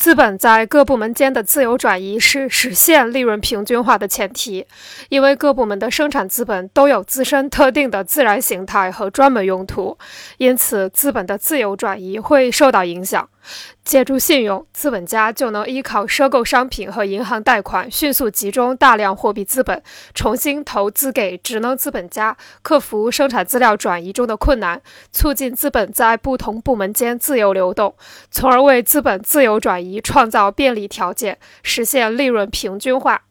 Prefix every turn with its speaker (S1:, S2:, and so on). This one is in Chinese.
S1: 资本在各部门间的自由转移是实现利润平均化的前提，因为各部门的生产资本都有自身特定的自然形态和专门用途，因此资本的自由转移会受到影响。借助信用，资本家就能依靠收购商品和银行贷款，迅速集中大量货币资本，重新投资给职能资本家，克服生产资料转移中的困难，促进资本在不同部门间自由流动，从而为资本自由转移创造便利条件，实现利润平均化。